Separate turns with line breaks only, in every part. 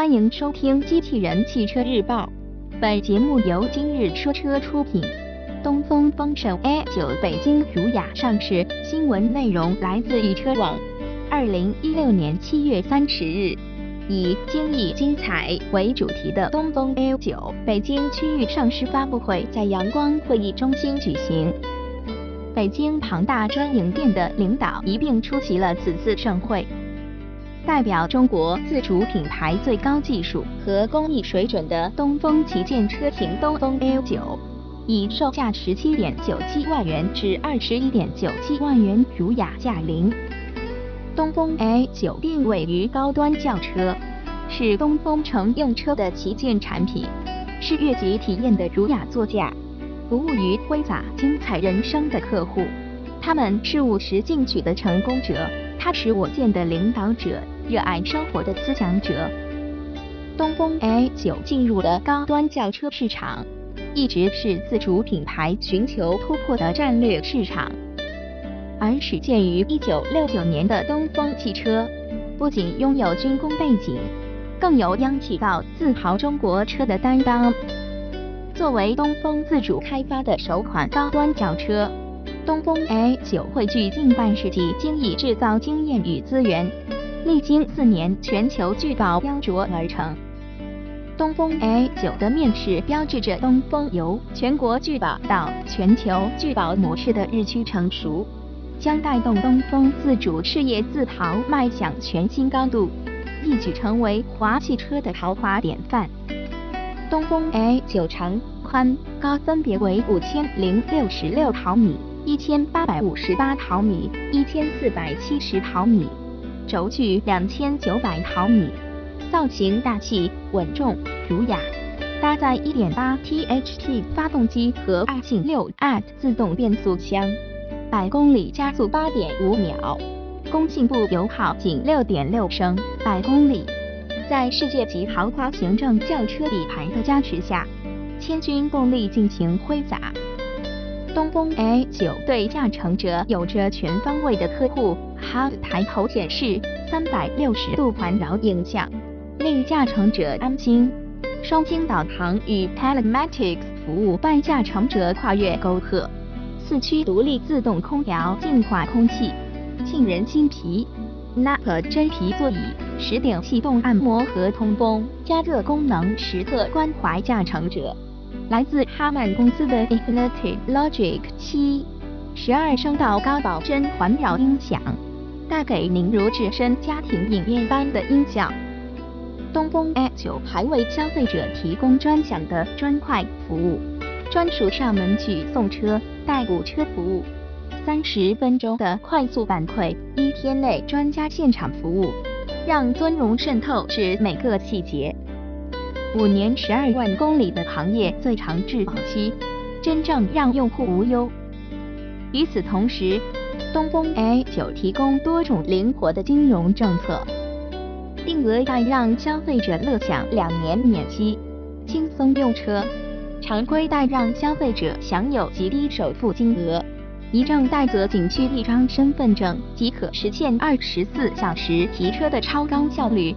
欢迎收听《机器人汽车日报》，本节目由今日说车出品。东风风神 A 九北京儒雅上市，新闻内容来自易车网。二零一六年七月三十日，以“精益精彩”为主题的东风 A 九北京区域上市发布会在阳光会议中心举行。北京庞大专营店的领导一并出席了此次盛会。代表中国自主品牌最高技术和工艺水准的东风旗舰车型东风 L9，以售价十七点九七万元至二十一点九七万元儒雅驾临。东风 A9 定位于高端轿车，是东风乘用车的旗舰产品，是越级体验的儒雅座驾，服务于挥洒精彩人生的客户。他们是务实进取的成功者。踏实我见的领导者，热爱生活的思想者。东风 A9 进入了高端轿车市场，一直是自主品牌寻求突破的战略市场。而始建于1969年的东风汽车，不仅拥有军工背景，更有央企造自豪中国车的担当。作为东风自主开发的首款高端轿车。东风 A9 汇聚近半世纪精益制造经验与资源，历经四年全球巨宝雕琢而成。东风 A9 的面世标志着东风由全国巨宝到全球巨宝模式的日趋成熟，将带动东风自主事业自豪迈向全新高度，一举成为华汽车的豪华典范。东风 A9 长、宽、高分别为五千零六十六毫米。一千八百五十八毫米，一千四百七十毫米，轴距两千九百毫米，造型大气稳重儒雅，搭载一点八 T H T 发动机和二进六 AT 自动变速箱，百公里加速八点五秒，工信部油耗仅六点六升百公里，在世界级豪华行政轿车底盘的加持下，千钧动力进行挥洒。东风 A9 对驾乘者有着全方位的呵护，HUD 抬头显示三百六十度环绕影像，令驾乘者安心。双星导航与 Telematics 服务伴驾乘者跨越沟壑。四驱独立自动空调净化空气，沁人心脾。Nappa 真皮座椅，十点气动按摩和通风加热功能，时刻关怀驾乘者。来自哈曼公司的 Infinity Logic 七十二声道高保真环绕音响，带给您如置身家庭影院般的音效。东风 A9 还为消费者提供专享的专快服务，专属上门去送车、代补车服务，三十分钟的快速反馈，一天内专家现场服务，让尊荣渗透至每个细节。五年十二万公里的行业最长质保期，真正让用户无忧。与此同时，东风 A9 提供多种灵活的金融政策，定额贷让消费者乐享两年免息，轻松用车；常规贷让消费者享有极低首付金额，一证带则仅需一张身份证即可实现二十四小时提车的超高效率。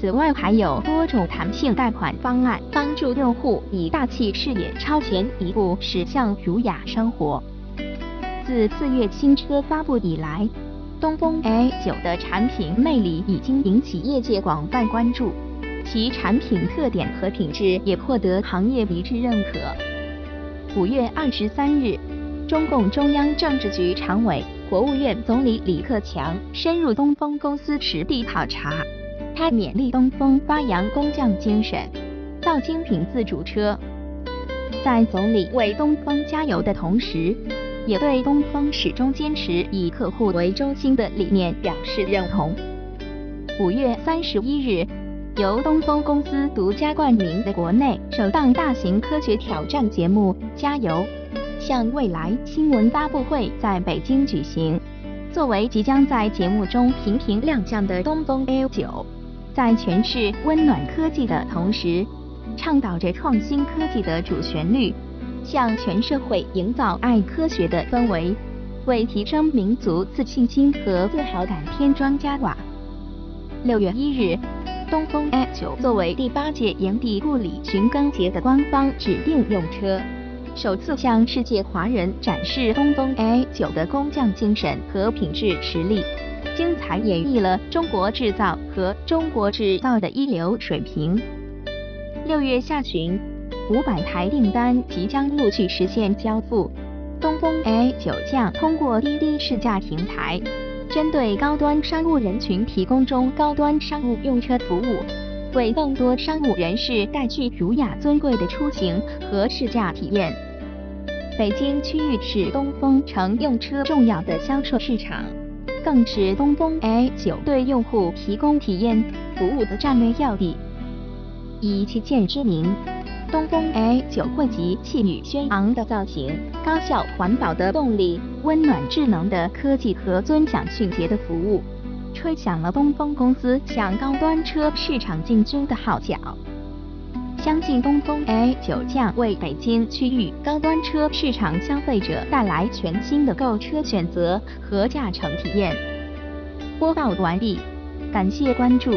此外，还有多种弹性贷款方案，帮助用户以大气视野超前一步驶向儒雅生活。自四月新车发布以来，东风 A9 的产品魅力已经引起业界广泛关注，其产品特点和品质也获得行业一致认可。五月二十三日，中共中央政治局常委、国务院总理李克强深入东风公司实地考察。他勉励东风发扬工匠精神，造精品自主车。在总理为东风加油的同时，也对东风始终坚持以客户为中心的理念表示认同。五月三十一日，由东风公司独家冠名的国内首档大型科学挑战节目《加油，向未来》新闻发布会在北京举行。作为即将在节目中频频亮相的东风 L9。在诠释温暖科技的同时，倡导着创新科技的主旋律，向全社会营造爱科学的氛围，为提升民族自信心和自豪感添砖加瓦。六月一日，东风 A9 作为第八届炎帝故里寻根节的官方指定用车，首次向世界华人展示东风 A9 的工匠精神和品质实力，精彩演绎了中国制造和中国制造的一流水平。六月下旬，五百台订单即将陆续实现交付。东风 A 九将通过滴滴试驾平台。针对高端商务人群提供中高端商务用车服务，为更多商务人士带去儒雅尊贵的出行和试驾体验。北京区域是东风乘用车重要的销售市场，更是东风 A9 对用户提供体验服务的战略要地。以旗舰之名。东风 A9 汇集气宇轩昂的造型、高效环保的动力、温暖智能的科技和尊享迅捷的服务，吹响了东风公司向高端车市场进军的号角。相信东风 A9 将为北京区域高端车市场消费者带来全新的购车选择和驾乘体验。播报完毕，感谢关注。